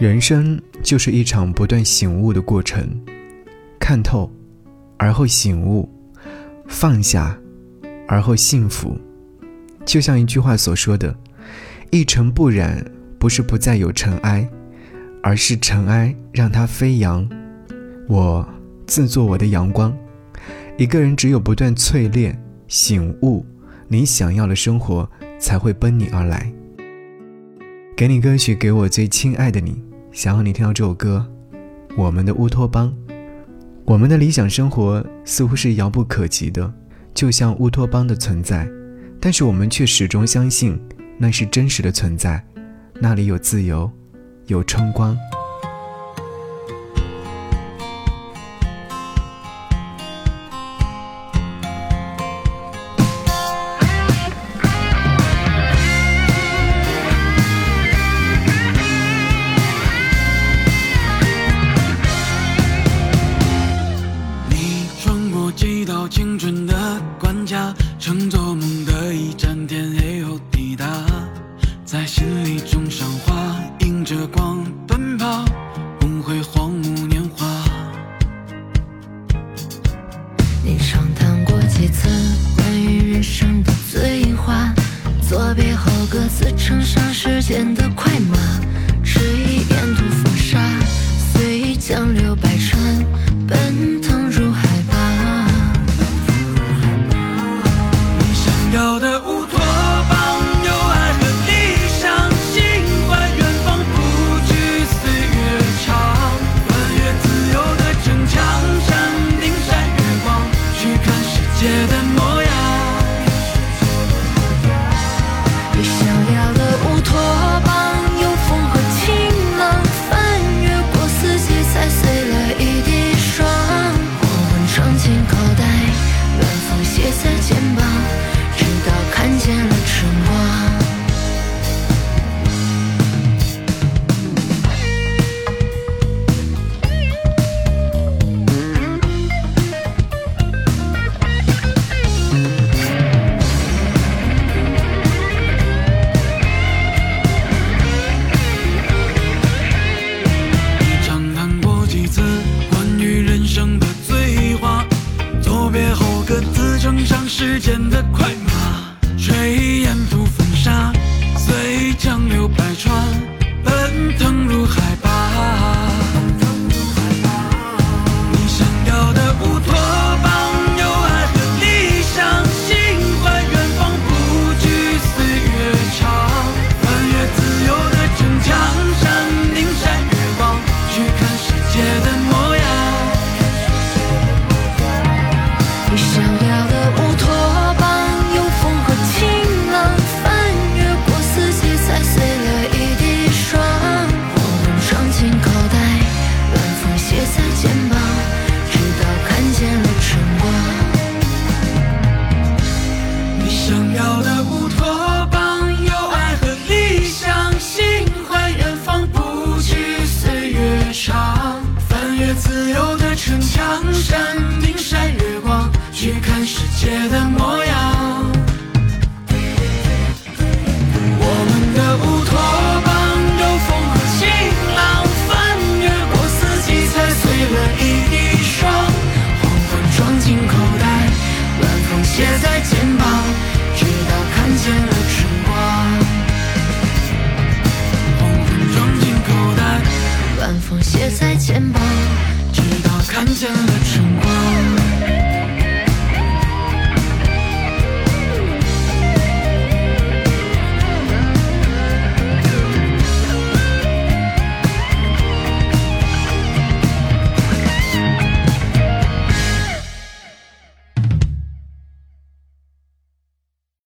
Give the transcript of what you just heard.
人生就是一场不断醒悟的过程，看透，而后醒悟，放下，而后幸福。就像一句话所说的：“一尘不染，不是不再有尘埃，而是尘埃让它飞扬。”我自作我的阳光。一个人只有不断淬炼、醒悟，你想要的生活才会奔你而来。给你歌曲，给我最亲爱的你。想要你听到这首歌，《我们的乌托邦》，我们的理想生活似乎是遥不可及的，就像乌托邦的存在，但是我们却始终相信那是真实的存在，那里有自由，有春光。到青春的管家乘坐梦的一盏天黑后抵达，在心里种上花，迎着光奔跑，梦回荒芜年华。你畅谈过几次关于人生的醉话？作别后各自乘上时间的快马，迟疑沿途风沙，随意江流百品尝时间的快慢。写在肩膀，直到看见了。